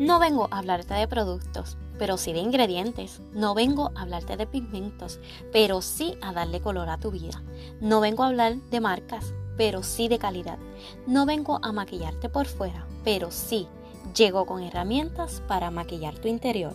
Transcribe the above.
No vengo a hablarte de productos, pero sí de ingredientes. No vengo a hablarte de pigmentos, pero sí a darle color a tu vida. No vengo a hablar de marcas, pero sí de calidad. No vengo a maquillarte por fuera, pero sí llego con herramientas para maquillar tu interior.